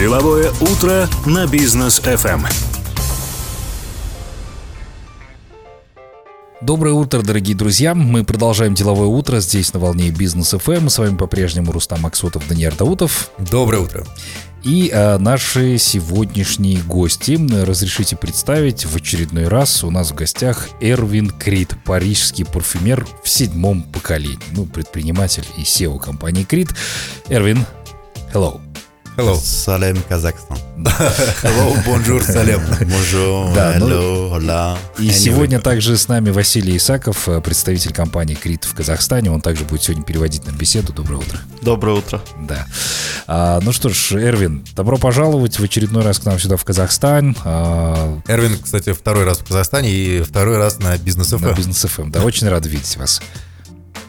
Деловое утро на бизнес FM. Доброе утро, дорогие друзья. Мы продолжаем деловое утро здесь на волне Бизнес ФМ. С вами по-прежнему Рустам Максутов, Даниил Даутов. Доброе утро. И а, наши сегодняшние гости. Разрешите представить в очередной раз у нас в гостях Эрвин Крид, парижский парфюмер в седьмом поколении. Ну, предприниматель и SEO компании Крид. Эрвин, hello. Hello. Салем, Казахстан. Hello, bonjour, салем. Bonjour, Да, ну- hello, hola. И Anyway. сегодня также с нами Василий Исаков, э, представитель компании Крит в Казахстане. Он также будет сегодня переводить нам беседу. Доброе утро. Доброе утро. Да. А, ну что ж, Эрвин, добро пожаловать в очередной раз к нам сюда в Казахстан. А, Эрвин, кстати, второй раз в Казахстане и второй раз на бизнес на FM. Бизнес ФМ. Да, очень рад видеть вас.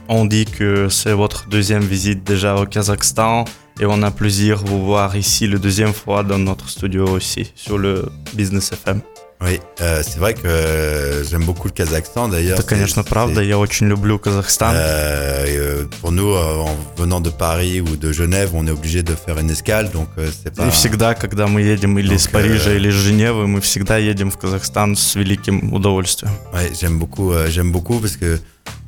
On dit que c'est votre deuxième visite déjà au Kazakhstan et on a plaisir de vous voir ici le deuxième fois dans notre studio aussi sur le Business FM. Oui, euh, c'est vrai que euh, j'aime beaucoup le Kazakhstan d'ailleurs. Это, c'est- конечно, c'est- правда. Я очень люблю Казахстан. Euh, et, euh, pour nous, euh, en venant de Paris ou de Genève, on est obligé de faire une escale, donc euh, c'est pas. И всегда, когда мы едем или из Donc, Парижа, э, или из Женевы, мы всегда едем в Казахстан с великим удовольствием. Ouais, j'aime beaucoup, euh, j'aime beaucoup parce que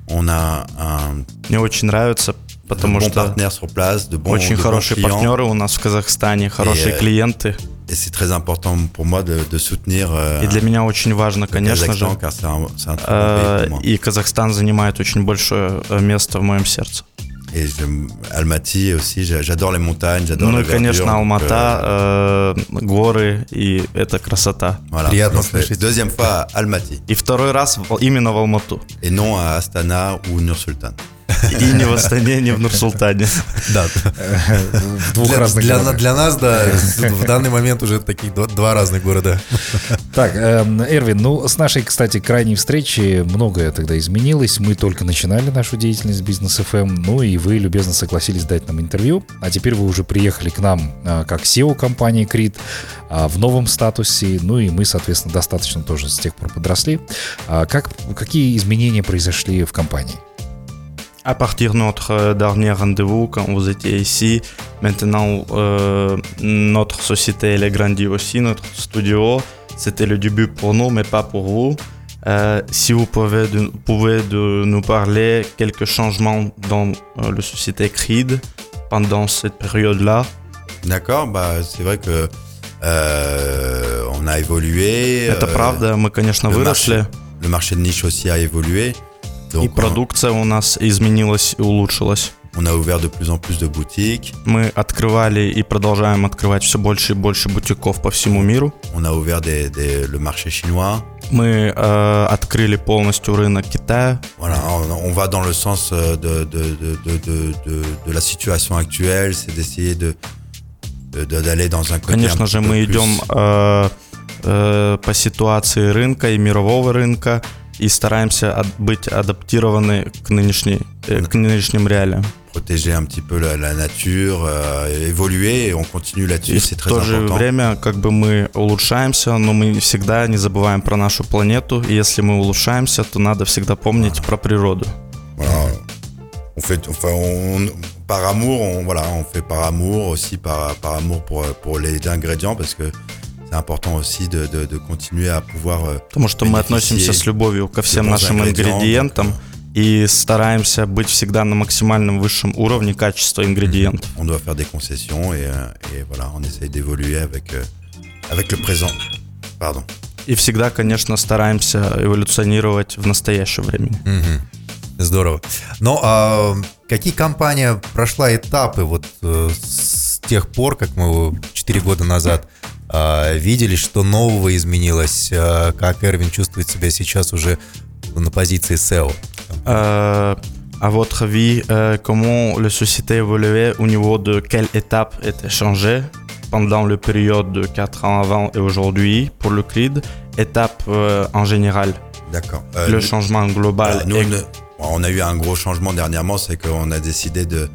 on a un Мне очень нравится, потому bon что place, de bons, очень de bons хорошие clients. партнеры у нас в Казахстане, хорошие э, клиенты. Et c'est très important pour moi de, de soutenir euh, И для меня очень важно, конечно же, un, Э. И Казахстан занимает очень большое э, место в моем сердце. Et j'aime Almaty aussi, j'a- j'adore les montagnes, j'adore Ну la verdure, конечно, euh, Алмата, э, горы и это красота. voilà. Приятно слышать. Deuxième fois Almaty, И второй раз именно в Алмату. et non à Astana ou Nur-Sultan. И не в Астане, не в Нур-Султане. Да. В двух Для, разных для, городах. для нас, да, в данный момент уже таких два, два разных города. Так, эм, Эрвин, ну, с нашей, кстати, крайней встречи многое тогда изменилось. Мы только начинали нашу деятельность Бизнес ФМ, ну и вы любезно согласились дать нам интервью. А теперь вы уже приехали к нам а, как SEO компании Крит а, в новом статусе. Ну и мы, соответственно, достаточно тоже с тех пор подросли. А как, какие изменения произошли в компании? À partir de notre euh, dernier rendez-vous, quand vous étiez ici, maintenant euh, notre société elle est grandie aussi, notre studio. C'était le début pour nous, mais pas pour vous. Euh, si vous pouvez, de, pouvez de nous parler quelques changements dans euh, la société Creed pendant cette période-là. D'accord, bah, c'est vrai que euh, on a évolué. Это euh, правда, мы, конечно, le выросли, marché, le marché de niche aussi a évolué. Donc, on, продукция у нас изменилась и улучшилась. on a ouvert de plus en plus de boutiques. Мы открывали и продолжаем открывать все больше и больше бутиков по всему миру. On a ouvert des- des- le marché chinois. Мы э, открыли полностью рынок Китая. Voilà, on, on va dans le sens euh, de, de, de, de, de, de- de la situation actuelle, c'est d'essayer de de- d'aller dans un côté Конечно un же, мы идем э, э, по ситуации рынка и мирового рынка и стараемся от- быть адаптированы к, нынешней, э, к нынешним реалиям. protéger un petit peu la, la nature, euh, évoluer et on continue là-dessus, c'est в très то же important. время как бы мы улучшаемся, но мы всегда не забываем про нашу планету. И если мы улучшаемся, то надо всегда помнить про природу. Voilà. On fait, enfin, on, par amour, on, voilà, on fait par amour aussi, par, par amour pour, pour les ingrédients, parce que c'est important aussi de, de, de continuer à pouvoir. euh, Потому что мы относимся с любовью ко всем нашим ингредиентам и стараемся быть всегда на максимальном высшем уровне качества ингредиентов. on doit faire des concessions et, euh, et voilà, on essaye d'évoluer avec, euh, avec le présent. Pardon. И всегда, конечно, стараемся эволюционировать в настоящее время. Мгм. Здорово. Ну, а какие компания прошла этапы вот э, с тех пор, как мы 4 года назад видели, что нового изменилось, а, как Эрвин чувствует себя сейчас уже на позиции SEO? Euh, à votre avis, euh, comment la société évoluait au niveau de quelle étape était changée pendant le période de 4 ans avant et aujourd'hui pour le CRID Étape euh, en général, D'accord. Euh, le nous- changement global. Alors, nous, et- on, a- on a eu un gros changement dernièrement, c'est qu'on a décidé de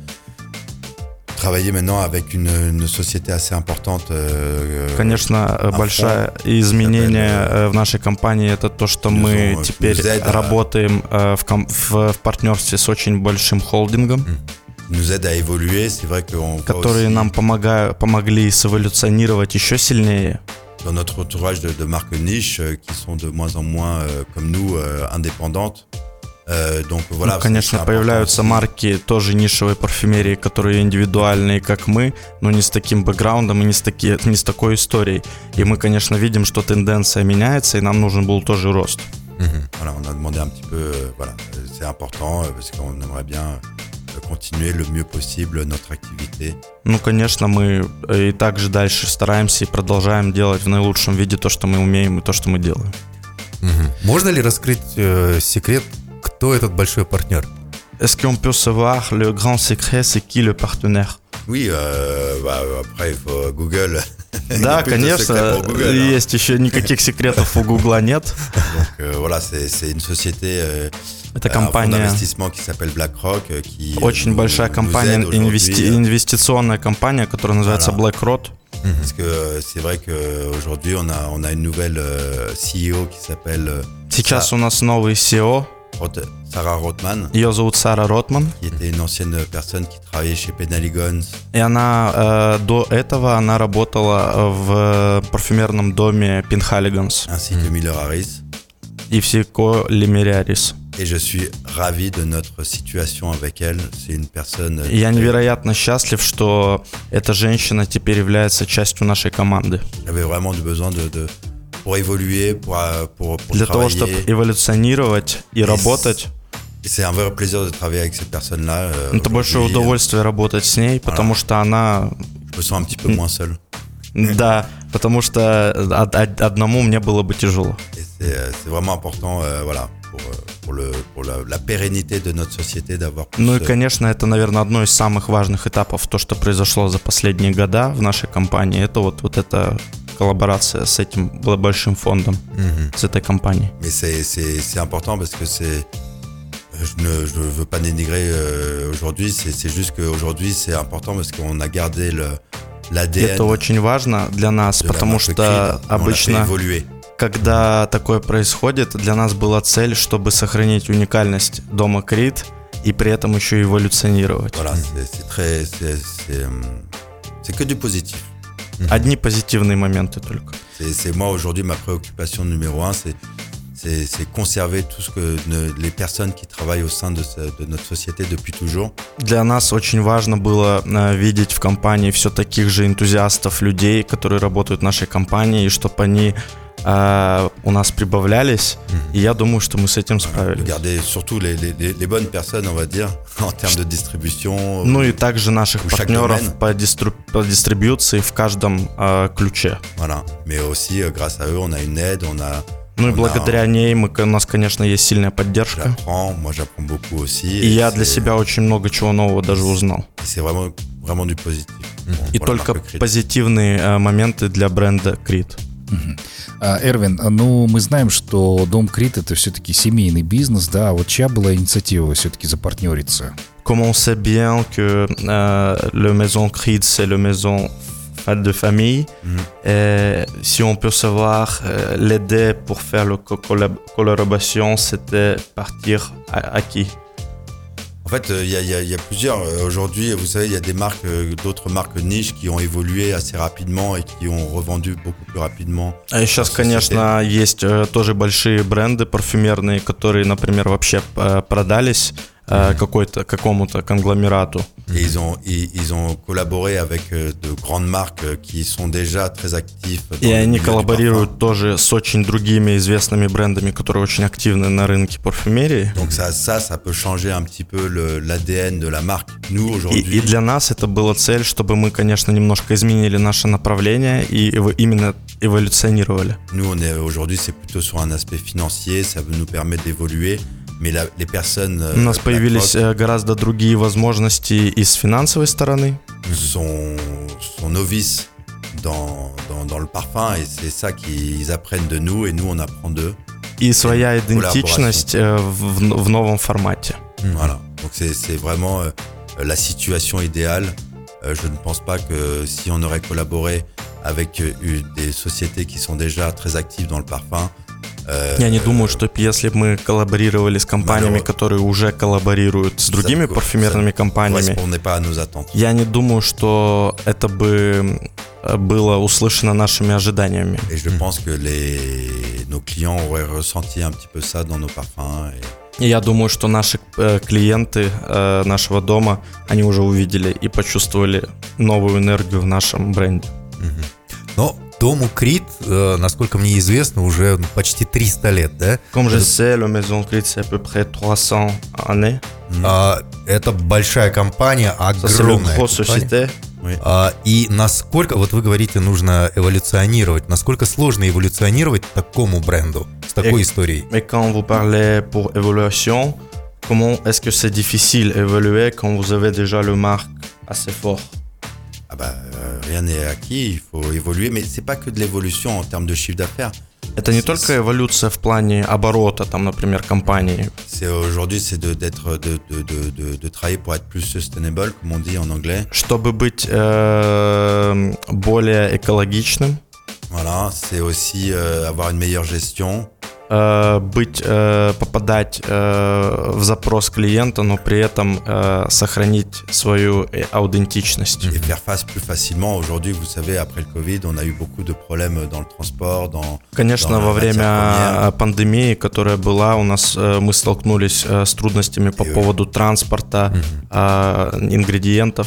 travailler maintenant avec une, une société assez importante. euh, Конечно, э, большое изменение э, в нашей компании это то, что мы теперь aide работаем э, в, в- в партнерстве с очень большим холдингом. nous aident à évoluer. C'est vrai qu'on которые нам помогают, помогли сэволюционировать еще сильнее. dans notre entourage de, de marques niches euh, qui sont de moins en moins, euh, comme nous, euh, indépendantes. Euh, donc voilà. Ну, конечно, появляются марки тоже нишевой парфюмерии, которые индивидуальные, как мы, но не с таким бэкграундом и не с, таки, не с такой историей. И мы, конечно, видим, что тенденция меняется, и нам нужен был тоже рост. Voilà, on a demandé un petit peu, euh, voilà, c'est important euh, parce qu'on aimerait bien euh, continuer le mieux possible notre activité. Ну, конечно, мы э, и также дальше стараемся и продолжаем делать в наилучшем виде то, что мы умеем и то, что мы делаем. Можно ли раскрыть э, секрет, кто этот большой партнер? Est-ce qu'on peut savoir le grand secret, c'est qui le partenaire Oui, euh, bah, après il faut Google. Да, конечно, Google, есть еще никаких секретов у Гугла нет. Donc euh, voilà, c'est une société, euh, Это компания, euh, euh, очень большая компания, инвести- euh, инвестиционная компания, которая называется Voilà. BlackRock. Parce que euh, c'est vrai qu'aujourd'hui, on a, on a une nouvelle euh, CEO qui s'appelle euh, Сейчас у нас новый SEO, Rot- Sarah Rothman, ее зовут Сара Ротман, qui était une ancienne personne qui travaillait chez Penaligons. и она э, до этого она работала в парфюмерном доме Пинхалиганс ainsi que Miller Harris. и Всеко Лемерярис. Et je suis ravi de notre situation avec elle. C'est une personne. euh, Я невероятно счастлив, что эта женщина теперь является частью нашей команды. J'avais vraiment besoin de, de- pour évoluer, pour, euh, pour, pour Для того, чтобы travailler. эволюционировать и И работать, c'est un vrai plaisir de travailler avec cette personne-là. euh, это большое удовольствие работать с ней, потому что она Je me sens un petit peu moins seul. Да, потому что од- од- одному мне было бы тяжело. C'est euh, vraiment important, euh, voilà, pour, euh, pour, le, pour la, la pérennité de notre société d'avoir plus. Ну и, euh, конечно, это, наверное, одно из самых важных этапов, то, что произошло за последние года в нашей компании, это вот, вот эта коллаборация с этим большим фондом, Мгм. с этой компанией. Mais c'est- c'est c'est important parce que c'est. Je ne, je veux pas dénigrer euh, aujourd'hui, c'est c'est juste qu'aujourd'hui c'est important parce qu'on a gardé le- l'ADN. это очень важно для нас, потому что обычно, когда такое происходит, для нас была цель, чтобы сохранить уникальность дома Крит и при этом еще эволюционировать. Voilà, c'est c'est très. c'est- C'est c'est que du positif. Одни позитивные моменты только. C'est moi aujourd'hui ma préoccupation numéro un, c'est c'est conserver tout ce que ne- les personnes qui travaillent au sein de, ce- de notre société depuis toujours. Для нас очень важно было э, видеть в компании все таких же энтузиастов, людей, которые работают в нашей компании, и чтобы они э, у нас прибавлялись. И я думаю, что мы с этим справились. garder surtout les, les- les- bonnes personnes, on va dire, en termes de distribution. Ну и также наших партнеров по, дистру- по дистрибьюции в каждом э, ключе. Voilà. Mais aussi, euh, grâce à eux, on a une aide, on a. Ну и on a- благодаря ней мы, у нас, конечно, есть сильная поддержка. И я для себя очень много чего нового даже узнал. et И только Creed. позитивные э, моменты для бренда Крит. А, Эрвин, а, ну мы знаем, что Дом Крит это все-таки семейный бизнес, да, а вот чья была инициатива все-таки запартнериться? Comme on sait bien que euh, le maison Creed, c'est le maison fa- de famille, Mhm. et si on peut savoir, euh, l'aider pour faire la co- collab- collaboration, c'était partir à, à qui En fait, euh, il y, a, il y a- il y a plusieurs. euh, Aujourd'hui, vous savez, il y a des marques, euh, d'autres marques niches qui ont évolué assez rapidement et qui ont revendu beaucoup plus rapidement. А Сейчас, Société. конечно, есть э, тоже большие бренды парфюмерные, которые, например, вообще э, продались Э, какой-то, какому-то конгломерату. Et ils ont, ils, ils ont collaboré avec euh, de grandes marques euh, qui sont déjà très actifs. dans И они коллаборируют тоже с очень другими известными брендами, которые очень активны на рынке парфюмерии. Donc ça, ça, ça peut changer un petit peu l'ADN de la marque. Nous И, aujourd'hui, и для нас это была цель, чтобы мы, конечно, немножко изменили наше направление и именно эволюционировали. nous on est aujourd'hui, c'est plutôt sur un aspect financier. Ça nous permet d'évoluer. Mais la- les personnes euh, У нас появились BlackRock э, гораздо другие возможности и с финансовой стороны. sont, sont novices dans, dans, dans le parfum et c'est ça qu'ils apprennent de nous et nous on apprend d'eux. И своя Коллаборация. идентичность э, в, в- в новом формате. Voilà. Donc c'est c'est vraiment euh, la situation idéale. Euh, je ne pense pas que si on aurait collaboré avec euh, une- des sociétés qui sont déjà très actives dans le parfum, Euh, Я не думаю, что если бы мы коллаборировали с компаниями, которые уже коллаборируют с другими парфюмерными компаниями, я не думаю, что это бы э, было услышано нашими ожиданиями. И я думаю, что наши э, клиенты э, нашего дома, они уже увидели и почувствовали новую энергию в нашем бренде. Но дому Крит, э, насколько мне известно, уже почти 300 лет, да? Comme je sais, le Maison Crit, c'est à peu près 300 années. А, это большая компания, огромная компания. А, и насколько, вот вы говорите, нужно эволюционировать, насколько сложно эволюционировать такому бренду с такой Э, историей? Mais quand vous parlez pour évaluation, comment est-ce que c'est difficile d'évoluer quand vous avez déjà le marque assez fort ah bah, euh, rien n'est acquis, il faut évoluer. Mais c'est pas que de l'évolution en termes de chiffre d'affaires. Это не только эволюция в плане оборота, там, например, компании. C'est aujourd'hui, c'est de, d'être, de, de, de, de, de travailler pour être plus sustainable, comme on dit en anglais. Чтобы быть э, более экологичным, Voilà, c'est aussi euh, avoir une meilleure gestion. Э, быть, э, попадать э, в запрос клиента, но при этом э, сохранить свою э, аутентичность. et faire face plus facilement. Aujourd'hui, vous savez, après le Covid, on a eu beaucoup de problèmes dans le transport, dans Конечно, dans во время э, пандемии, которая была, у нас э, мы столкнулись э, с трудностями по И- поводу транспорта, э, ингредиентов.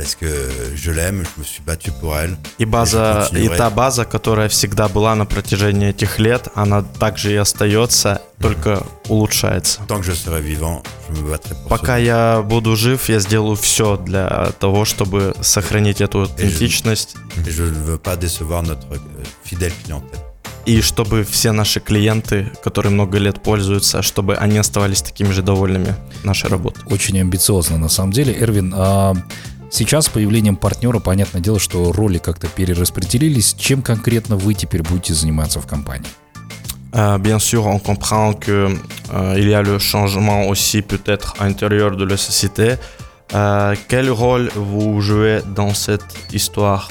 parce que je l'aime, je me suis battu pour elle. И база, je и continuerai. та база, которая всегда была на протяжении этих лет, она также и остается, только улучшается. Tant que je serai vivant, je me battrai pour Пока ce- я буду жив, я сделаю все для того, чтобы сохранить эту аутентичность Et je ne veux pas décevoir notre euh, fidèle clientèle. и чтобы все наши клиенты, которые много лет пользуются, чтобы они оставались такими же довольными нашей работой. Очень амбициозно на самом деле. Эрвин, а сейчас с появлением партнера, понятное дело, что роли как-то перераспределились. Чем конкретно вы теперь будете заниматься в компании? Euh, bien sûr, on comprend que euh, il y a le changement aussi peut-être à l'intérieur de la société. Euh, quel rôle vous jouez dans cette histoire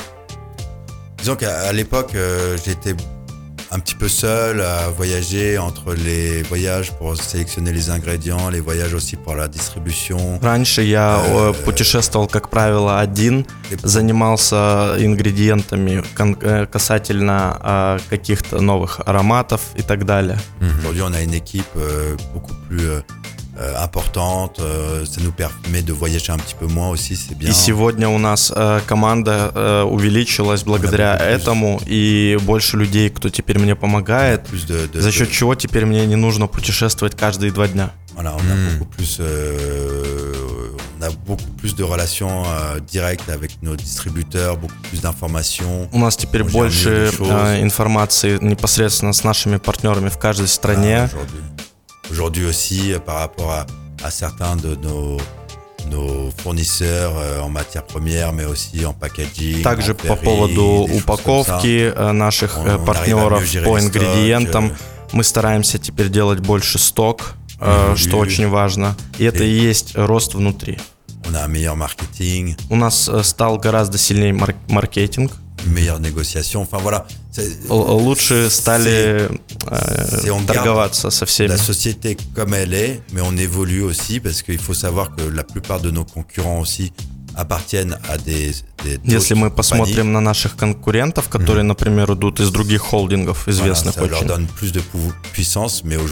Disons qu'à à l'époque, euh, j'étais un petit peu seul à voyager entre les voyages pour sélectionner les ingrédients, les voyages aussi pour la distribution. Раньше я э, путешествовал, как правило, один, занимался ингредиентами э, касательно э, каких-то новых ароматов и так далее. Aujourd'hui, on a une équipe euh, beaucoup plus euh, euh, importante. euh, ça nous permet de voyager un petit peu moins aussi, c'est bien. И сегодня у нас э, команда э, увеличилась благодаря этому, и больше людей, кто теперь мне помогает, за счет чего теперь мне не нужно путешествовать каждые два дня. Voilà, on a beaucoup plus, euh, on a beaucoup plus de relations euh, directes avec nos distributeurs, beaucoup plus d'informations. У нас теперь больше э, информации непосредственно с нашими партнерами в каждой Ah, стране. Aujourd'hui, Aujourd'hui aussi, euh, par rapport à, à certains de nos, nos fournisseurs euh, en matières premières, mais aussi en packaging. Также en по prairie, поводу упаковки э, наших On- э, on партнеров gérer по ингредиентам, мы стараемся теперь делать больше сток, э, Évoluer. что очень важно. И это и есть рост внутри. On a un meilleur marketing, У нас э, стал гораздо сильнее мар- маркетинг. une meilleure négociation. Enfin voilà, c'est- Л- Лучше стали э, c'est on garde торговаться со всеми. la société comme elle est, mais on évolue aussi parce qu'il faut savoir que la plupart de nos concurrents aussi appartiennent à des. des Если мы compagnies. посмотрим на наших конкурентов, которые, например, идут из других холдингов, Voilà, известных leur очень,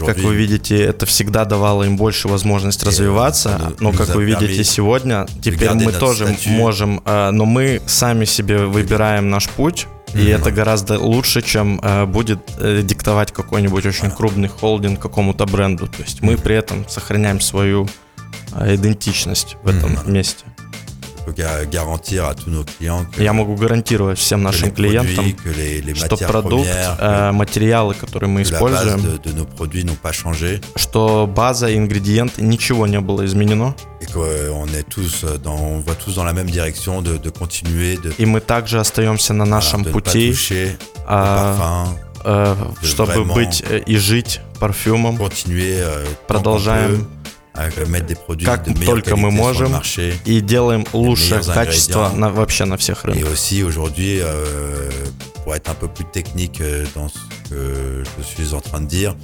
как вы видите, это всегда давало им больше возможность развиваться, nous- но, как вы видите сегодня, теперь мы тоже можем, э, но мы сами себе выбираем наш путь, и это гораздо лучше, чем э, будет э, диктовать какой-нибудь очень крупный холдинг какому-то бренду. То есть мы при этом сохраняем свою э, идентичность в этом месте. Garantir à tous nos clients que, Я могу гарантировать всем que нашим les клиентам, produits, que les, les что matières продукт, premières, э, материалы, которые мы que la base используем, de, de nos produits n'ont pas changé что база, ингредиенты, ничего не было изменено. et qu'on est tous dans, on va tous dans la même direction de, de continuer de, И мы также остаемся на нашем de ne pas пути, toucher au а, parfum, э, de чтобы vraiment- быть э, и жить парфюмом. continuer euh, tant qu'on Продолжаем peut как de meilleure только мы qualité sur le можем marché. и делаем лучшее meilleurs качество ingrédients. на, вообще на всех Et рынках. aussi aujourd'hui, euh, pour être un peu plus technique euh, dans ce que je suis en train de dire,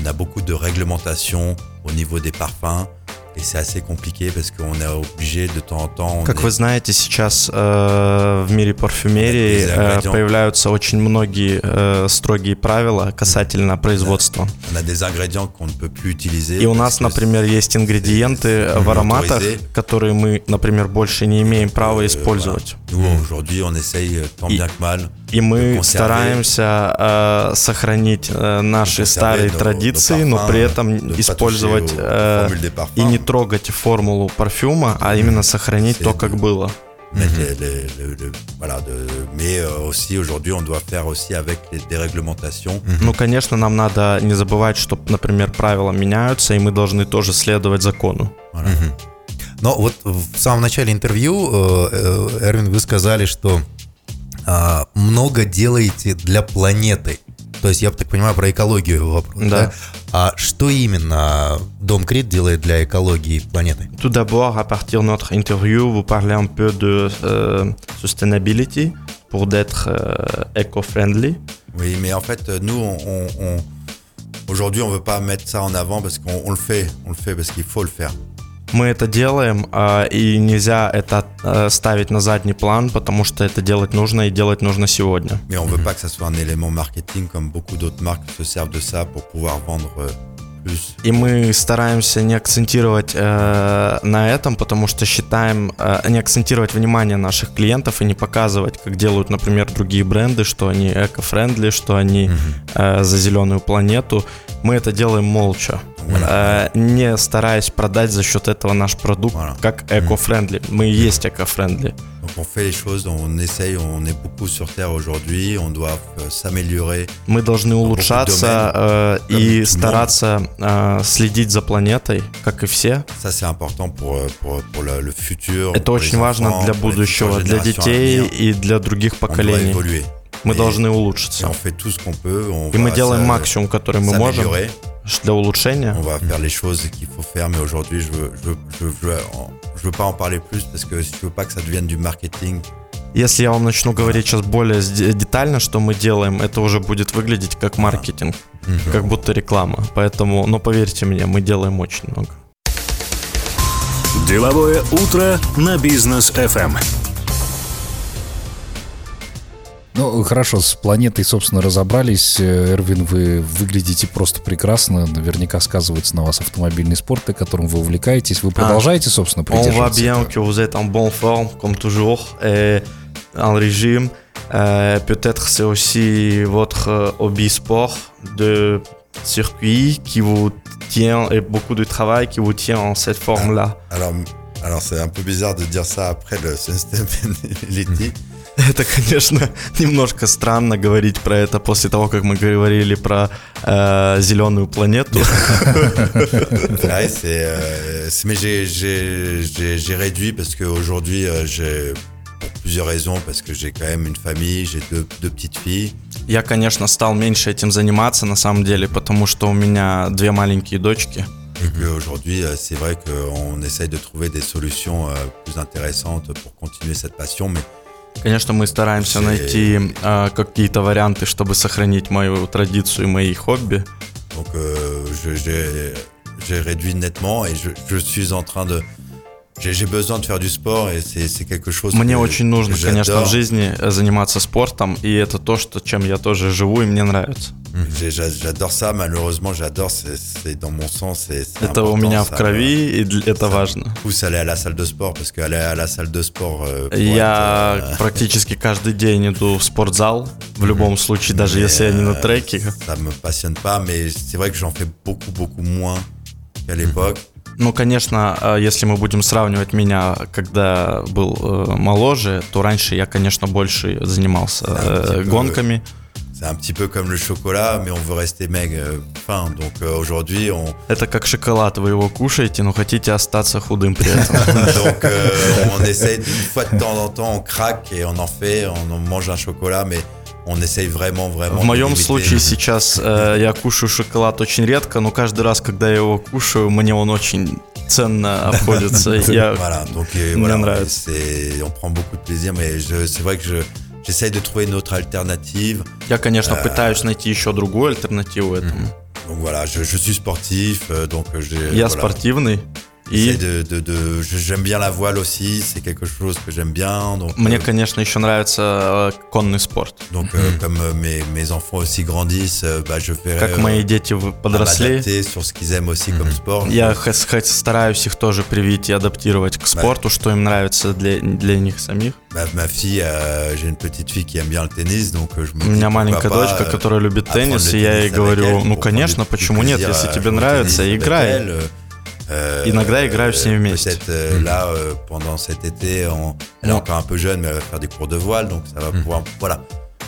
on a beaucoup de réglementations au niveau des parfums Et c'est assez compliqué parce qu'on est obligé de temps en temps. Как est- вы знаете, сейчас э, в мире парфюмерии э, появляются очень многие э, строгие правила касательно производства. on a des ingrédients qu'on ne peut plus utiliser. И у нас, например, есть ингредиенты в ароматах, которые мы, например, больше не имеем права Euh, использовать. Nous, aujourd'hui, on essaye euh, tant И- bien que mal И мы стараемся э, сохранить э, наши старые традиции, но при этом использовать э, parfums. и не трогать формулу парфюма, а именно сохранить то, как было. mettre les- les- le- le- voilà, de- mais euh, aussi aujourd'hui, on doit faire aussi avec les déréglementations. Ну, конечно, нам надо не забывать, что, например, правила меняются, и мы должны тоже следовать закону. Но вот в самом начале интервью, э, э, Эрвин, вы сказали, что а, много делаете для планеты. То есть, я так понимаю, про экологию вопрос. Да. А что именно Дом Крит делает для экологии планеты? Tout d'abord, à partir de notre interview, vous parlez un peu de euh, sustainability pour d'être euh, eco-friendly. Oui, mais en fait, euh, nous, on, on- on- aujourd'hui, on veut pas mettre ça en avant parce qu'on on le fait, on le fait parce qu'il faut le faire. Мы это делаем, а, и нельзя это э, ставить на задний план, потому что это делать нужно и делать нужно сегодня. Mais on veut pas que ça soit un élément marketing comme beaucoup d'autres marques se servent de ça pour pouvoir vendre euh, plus. И мы стараемся не акцентировать э, на этом, потому что считаем, э, не акцентировать внимание наших клиентов и не показывать, как делают, например, другие бренды, что они эко-френдли, что они э, за зеленую планету. Мы это делаем молча, э, не стараясь продать за счет этого наш продукт как эко-френдли. Мы и есть эко-френдли. Donc on fait les choses, on essaye, on est beaucoup sur Terre aujourd'hui, on doit euh, s'améliorer. Мы должны улучшаться э, и стараться э, следить за планетой, как и все. Ça, c'est important pour, euh, pour, pour le, le futur. Это очень важно для будущего, для детей и для других поколений. Мы должны улучшиться. И мы делаем максимум, который мы можем. Для улучшения. On va faire les choses qu'il faut faire, mais aujourd'hui, je veux, je, veux, je, veux, je veux- pas en parler plus parce que je veux pas que ça devienne du marketing. Если я вам начну говорить сейчас более детально, что мы делаем, это уже будет выглядеть как маркетинг, как будто реклама. Поэтому, но поверьте мне, мы делаем очень много. Деловое утро на бизнес FM. Ну, хорошо, с планетой, собственно, разобрались. Э, Эрвин, вы выглядите просто прекрасно. Наверняка сказывается на вас автомобильный спорт, которым вы увлекаетесь. Вы продолжаете, собственно, On voit придерживаться bien que vous êtes en bonne forme, comme toujours, et en régime. Euh, Peut-être c'est aussi votre euh, hobby sport de circuit qui vous tient, et beaucoup de travail qui vous tient en cette forme-là. Alors, alors c'est un peu bizarre de dire ça après le sustainability. Это, конечно, немножко странно говорить про это после того, как мы говорили про э, зеленую планету. Ouais, c'est, euh, c'est- mais j'ai, j'ai, j'ai, j'ai réduit parce qu'aujourd'hui, euh, j'ai, pour plusieurs raisons, parce que j'ai quand même une famille, j'ai deux, deux petites filles. Я, конечно, стал меньше этим заниматься на самом деле, потому что у меня две маленькие дочки. Et qu'aujourd'hui, euh, c'est vrai qu'on essaye de trouver des solutions euh, plus intéressantes pour continuer cette passion, mais Конечно, мы стараемся найти э, какие-то варианты, чтобы сохранить мою традицию и мои хобби. donc euh, j'ai réduit nettement et je, je suis en train de. J'ai, j'ai besoin de faire du sport et c'est, c'est quelque chose Мне que, очень нужно, que конечно, j'adore. в жизни э, заниматься спортом, и это то, что, чем я тоже живу, и мне нравится. J'ai- j'a- J'adore ça, malheureusement, j'adore, c'est, c'est dans mon sang, c'est, c'est Это у important, меня в ça крови, и дл- это важно. me pousse à aller à la salle de sport parce qu'aller à la salle de sport. euh, pour Я être, euh, практически каждый день иду в спортзал, в любом случае, даже mais, если я не на euh, треке. Ça me passionne pas, mais c'est vrai que j'en fais beaucoup, beaucoup moins qu'à l'époque. Ну, конечно, э, если мы будем сравнивать меня, когда был э, моложе, то раньше я, конечно, больше занимался э, типа, гонками. C'est un petit peu comme le chocolat, mais on veut rester maigre, euh, fin. Donc euh, aujourd'hui, on, Это как шоколад, вы его кушаете, но хотите остаться худым при этом. donc euh, on essaye une fois de temps en temps, on craque et on en fait, on en mange un chocolat, mais on essaye vraiment, vraiment. В моем случае сейчас э, я кушаю шоколад очень редко, но каждый раз, когда я его кушаю, мне он очень ценно обходится. Я Voilà, donc euh, Мне voilà, нравится. on prend beaucoup de plaisir, mais c'est vrai que je, j'essaye de trouver une autre alternative. Я, конечно, пытаюсь найти еще другую альтернативу этому. Donc voilà, je, je suis sportif, euh, donc euh, j'ai. Я voilà. спортивный, J'essaie И de, de, de- j'aime bien la voile aussi, c'est quelque chose que j'aime bien. Donc, мне, euh, конечно, еще нравится э, конный спорт. donc euh, comme euh, mes, mes enfants aussi grandissent, euh, bah, je fais Как мои дети подросли, sur ce qu'ils aiment aussi comme sport. я стараюсь их тоже привить и адаптировать к спорту, что им нравится для, для них самих. Ma, ma fille, euh, j'ai une petite fille qui aime bien le tennis, donc euh, je me У меня маленькая дочка, euh, которая любит теннис, и я ей говорю, ну, конечно, почему нет, если тебе нравится, играй. elle, euh, Иногда играю с ней euh, вместе. Peut-être euh, là, euh, pendant cet été, on- elle est Non. encore un peu jeune, mais elle va faire des cours de voile, donc ça va pouvoir. Voilà.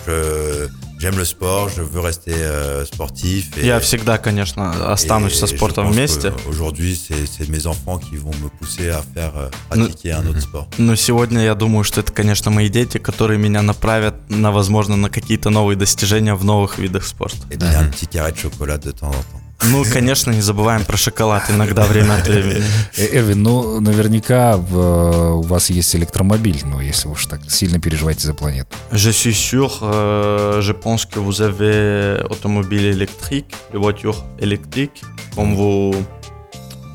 Je, j'aime le sport, je veux rester euh, sportif. Et, Я всегда, конечно, останусь со et je спортом pense вместе. que Aujourd'hui, c'est, c'est mes enfants qui vont me pousser à faire euh, pratiquer un autre sport. Но сегодня я думаю, что это, конечно, мои дети, которые меня направят на, возможно, на какие-то новые достижения в новых видах спорта. Et donner un petit carré de chocolat de temps en temps. Ну, конечно, не забываем про шоколад иногда время от времени. Э, Эрвин, ну, наверняка в- у вас есть электромобиль, ну, если уж так сильно переживаете за планету. Je suis sûr, euh, je pense que vous avez automobile électrique, les voitures électriques, comme vous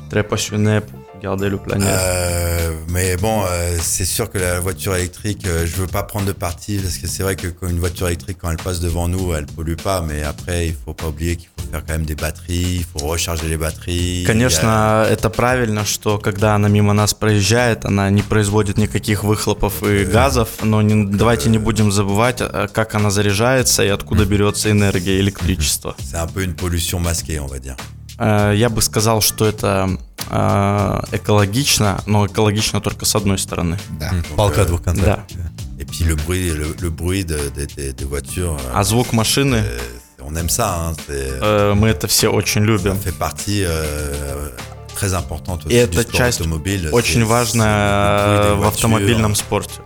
très passionné pour garder le planète. Euh, mais bon, euh, c'est sûr que la voiture électrique, euh, je veux pas prendre de parti parce que c'est vrai que quand une voiture électrique, quand elle passe devant nous, elle pollue pas. Mais après, il faut pas oublier qu'il faut faire quand même des batteries, il faut recharger les batteries. Конечно, это правильно, что когда она мимо нас проезжает, она не производит никаких выхлопов и газов, но не- давайте не будем забывать, а, как она заряжается и откуда берется энергия, электричество. C'est un peu une pollution masquée, on va dire. Э, Я бы сказал, что это э, экологично, но экологично только с одной стороны. Да. Палка э, двух концах. Да. Et puis le bruit, le, le bruit de- de- de- des voitures, euh, А звук машины, euh, on aime ça. Hein, э, мы это все очень ça любим. fait partie euh, très importante aussi И du это sport часть automobile. очень важная в автомобильном спорте.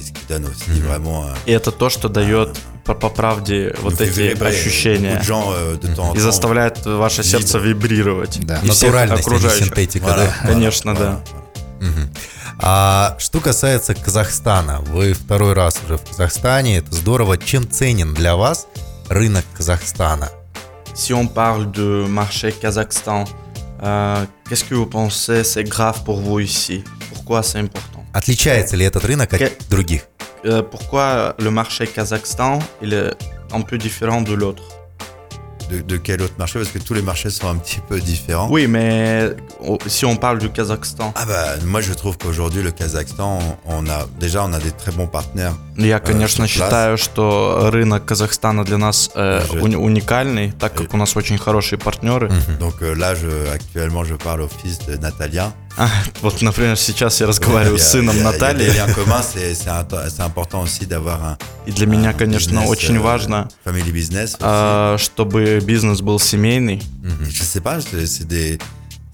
Qui donne aussi vraiment. euh, И это то, что дает по, по правде nous вот эти vibrer. ощущения. И заставляет ваше сердце вибрировать. Да. И Натуральность, а не окружающих. синтетика, Voilà, да? voilà, Конечно, voilà, да. А что касается Казахстана, вы второй раз уже в Казахстане, это здорово. Чем ценен для вас рынок Казахстана? Si on parle de marché Kazakhstan, euh, qu'est-ce que vous pensez c'est grave pour vous ici Pourquoi c'est important Отличается ли этот рынок от Ке- других? Euh, Pourquoi le marché Kazakhstan il est un peu différent de l'autre De, de quel autre marché Parce que tous les marchés sont un petit peu différents. Oui, mais oh, si on parle du Kazakhstan, Ah bah moi je trouve qu'aujourd'hui le Kazakhstan, on on a déjà on a des très bons partenaires. я, конечно, sur place. считаю, что рынок Казахстана для нас э, Je- уни- уникальный, так как у нас очень хорошие партнеры. Donc euh, là je actuellement je parle au fils de Natalia. А, вот, например, сейчас я разговариваю с сыном Натальи, и для меня, конечно, очень euh, важно, а, чтобы бизнес был семейный.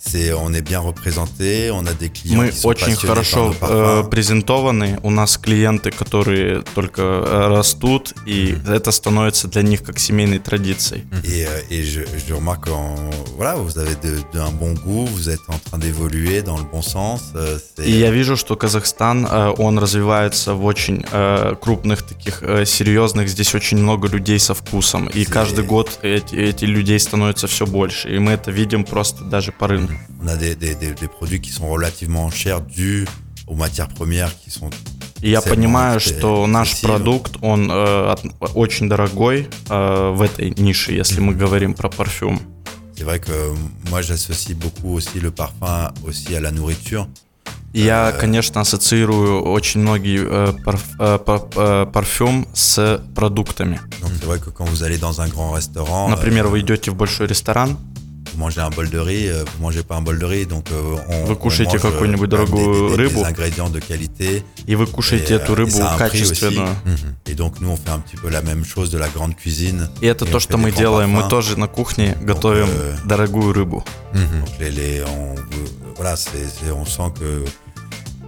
C'est on est bien représenté, on a des clients Мы qui sont очень хорошо э, презентованы. У нас клиенты, которые только э, растут, и это становится для них как семейной традицией. Et, et je, je remarque en, voilà, vous avez de, d'un bon goût, vous êtes en train d'évoluer dans le bon sens. euh, c'est- И я вижу, что Казахстан, э, он развивается в очень э, крупных таких э, серьезных. Здесь очень много людей со вкусом. И каждый год эти, эти людей становится все больше. И мы это видим просто даже по рынку. On a des, des, des, des produits qui sont relativement chers dus aux matières premières qui sont я понимаю, э, что наш продукт, он э, от- очень дорогой э, в этой нише, если мы говорим про парфюм. C'est vrai que moi j'associe beaucoup aussi le parfum aussi à la nourriture. И Я, конечно, ассоциирую очень многие э, парф- э, пар- э, парфюм с продуктами. Donc c'est vrai que quand vous allez dans un grand restaurant, Например, вы идете в большой ресторан, euh, vous mangez un bol de riz, euh, vous mangez pas un bol de riz, donc euh, on, Вы on кушаете mange, euh, какую-нибудь quand même дорогую des, des- des рыбу. ingrédients de qualité. И вы кушаете Et, эту euh, et рыбу ça a un prix aussi. качественную. Et donc nous on fait un petit peu la même chose de la grande cuisine. И это Et то, on что fait мы des grands делаем. Мы parfums. тоже на кухне готовим э, дорогую рыбу. Donc les, les- on, voilà, c'est, c'est- on sent que,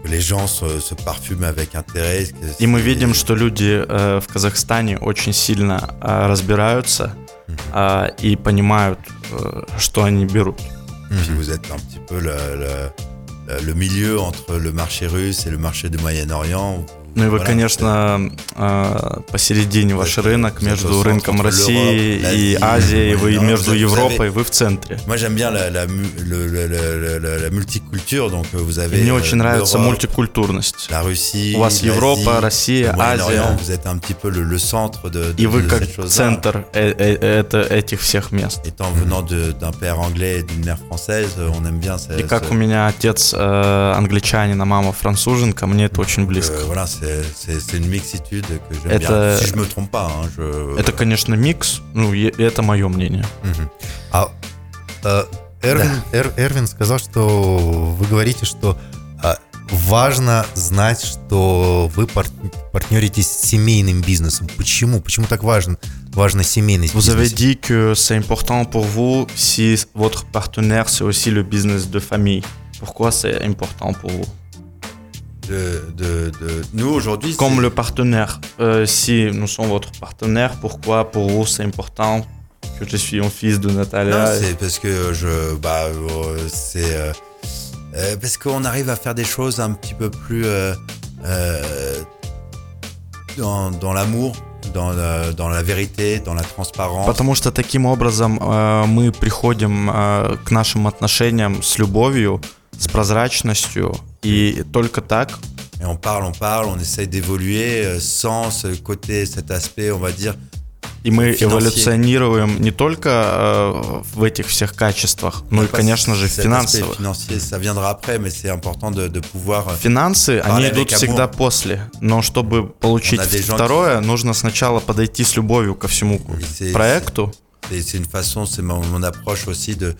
que les gens se, se parfument avec intérêt. que И мы c'est- видим, что люди э, в Казахстане очень сильно э, разбираются э, и понимают, э, что они берут. Puis vous êtes un petit peu le, le, le milieu entre le marché russe et le marché du Moyen-Orient. Ну и вы, конечно, э, посередине ваш рынок между рынком России и Азией, вы между Европой, вы в центре. Euh, мне euh, очень нравится мультикультурность. У вас Европа, Россия, Азия, и вы как центр э- э- этих всех мест. Euh, И как у меня отец э, англичанин, а мама француженка, мне это очень близко. Euh, c'est une mixitude que j'aime Это- bien. Si je me trompe pas, hein, je... Это, конечно, микс, ну, это мое мнение. Мгм. А э, Эрвин, Эр- Эрвин сказал, что вы говорите, что а, важно знать, что вы пар- партнеритесь с семейным бизнесом. Почему? Почему так важно семейный Vous avez dit que c'est important pour vous si votre partenaire c'est aussi le business de famille. Pourquoi c'est important pour vous de, de- de- Nous, aujourd'hui, Comme c'est- le partenaire, euh, si nous sommes votre partenaire, pourquoi pour vous c'est important que je suis un fils de Non, Natalia c'est parce que je... Bah, euh, c'est... euh, euh, parce qu'on arrive à faire des choses un petit peu plus... euh, euh, dans dans l'amour, dans, la- dans la vérité, dans la transparence. Потому что таким образом э, мы приходим э, к нашим отношениям с любовью, с прозрачностью, и только так Et on parle, on parle, on essaye d'évoluer euh, sans ce côté, cet aspect, on va dire, И мы Финансиер. эволюционируем не только э, в этих всех качествах, но и, Pas конечно же, cet финансово. aspect financier, ça viendra après, mais c'est important de, de pouvoir. euh, Финансы, они Parler идут avec всегда amour. после. Но чтобы получить On a des gens второе, нужно сначала подойти с любовью ко всему Et c'est- проекту. C'est c'est une façon, c'est mon, mon approche aussi de,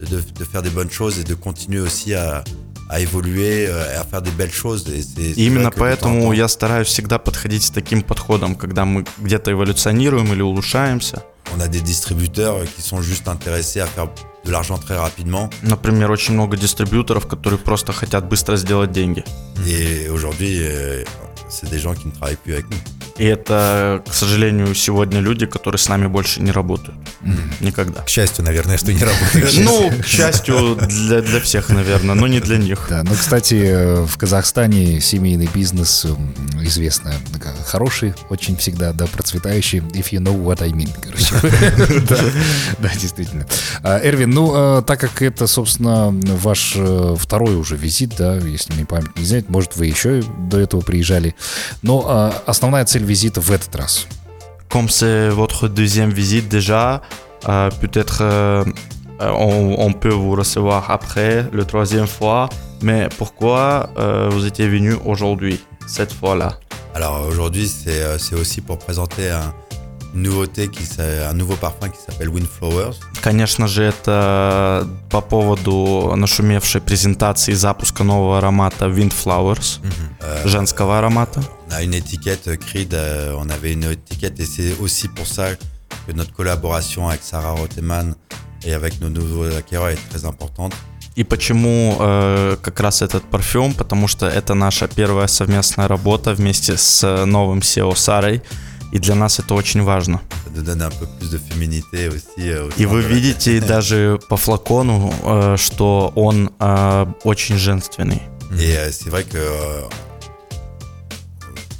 de, de faire des bonnes choses et de continuer aussi à, à euh, et à faire des belles choses. Именно поэтому я стараюсь всегда подходить с таким подходом, когда мы где-то эволюционируем или улучшаемся. On a des distributeurs qui sont juste intéressés à faire de l'argent très rapidement. Например, очень много дистрибьюторов, которые просто хотят быстро сделать деньги. Et aujourd'hui, euh, c'est des gens qui ne travaillent plus avec nous. И это, к сожалению, сегодня люди, которые с нами больше не работают. Никогда. К счастью, наверное, что не работает. Ну, к счастью, для, для всех, наверное, но не для них. Да, ну, кстати, в Казахстане семейный бизнес м, известно хороший, очень всегда, да, процветающий. If you know what I mean, короче. Да, Да, действительно. А, Эрвин, ну, э, так как это, собственно, ваш э, второй уже визит, да, если мне память не изменяет, может, вы еще до этого приезжали, но э, основная цель визита в этот раз. Comme c'est votre deuxième visite déjà, euh, peut-être euh, euh, on, on peut vous recevoir après, le troisième fois. Mais pourquoi euh, vous étiez venu aujourd'hui, cette fois-là Alors aujourd'hui, c'est euh, c'est aussi pour présenter un, une nouveauté, qui, s'a- un nouveau parfum qui s'appelle Windflowers. Конечно же, это по поводу нашумевшей презентации запуска нового аромата Windflowers, Euh, женского аромата. On a une étiquette euh, Creed, euh, on avait une étiquette et c'est aussi pour ça que notre collaboration avec Sarah Roteman et avec nos nouveaux acquéreurs est très importante. И почему э, как раз этот парфюм? Потому что это наша первая совместная работа вместе с э, новым SEO Сарой. И для нас это очень важно. Euh, au И вы видите даже по флакону, э, что он э, очень женственный. Euh, c'est vrai que euh,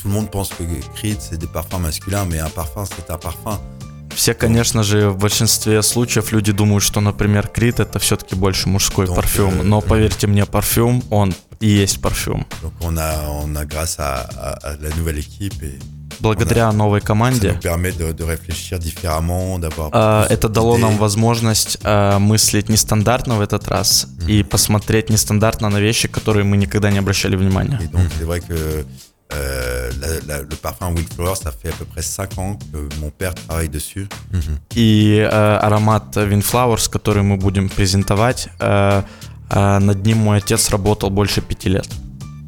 tout le monde pense que Creed c'est des parfums masculins, mais un parfum c'est un parfum. Все, конечно же, в большинстве случаев люди думают, что, например, Крит это все-таки больше мужской Donc, парфюм. э, Но поверьте мне, парфюм, он и есть парфюм. Donc on a, on a grâce à, à- à la nouvelle équipe et Благодаря новой команде э, это дало нам возможность э, мыслить нестандартно в этот раз и посмотреть нестандартно на вещи, которые мы никогда не обращали внимания. Et donc c'est vrai que Euh, la- la- le parfum Wildflower, ça fait à peu près 5 ans que mon père travaille dessus. И э, аромат Windflowers, который мы будем презентовать, э, э, над ним мой отец работал больше пяти лет.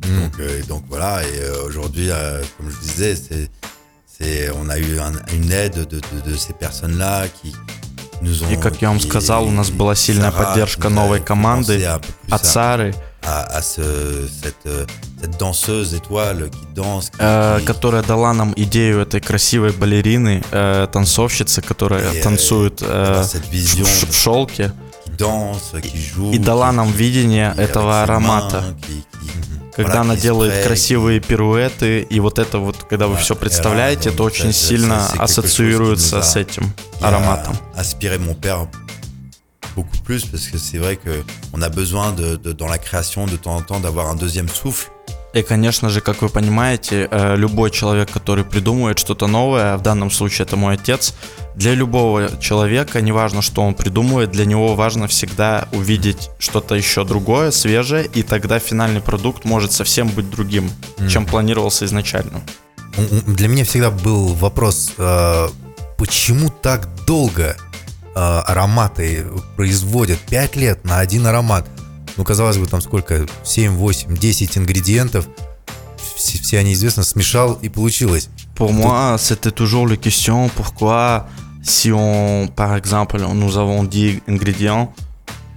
Donc, euh, et donc voilà, et euh, aujourd'hui, euh, comme je disais, c'est, c'est, on a eu un- une aide de, de- de ces personnes-là qui. И как я вам сказал, у нас была сильная поддержка новой команды от Сары, euh, э, которая дала нам идею этой красивой балерины, э, танцовщицы, которая euh, танцует э, в, шелке, и дала нам видение этого аромата. Когда voilà, она делает spray, красивые пируэты, и вот это вот, когда вы Ouais, все представляете, это очень сильно ассоциируется с этим ароматом. beaucoup plus parce que c'est vrai que on a besoin de, de- dans la création de temps en temps d'avoir un deuxième souffle. И, конечно же, как вы понимаете, э, любой человек, который придумывает что-то новое, в данном случае это мой отец, для любого человека, неважно, что он придумывает, для него важно всегда увидеть что-то еще другое, свежее, и тогда финальный продукт может совсем быть другим, чем планировался изначально. Для меня всегда был вопрос, э, почему так долго э, ароматы производят? Пять лет на один аромат. Ну, казалось бы, там сколько? 7, 8, 10 ингредиентов. Все, все они известно, смешал и получилось. Pour moi, c'était toujours la question pourquoi, si on, par exemple, nous avons 10 ingrédients,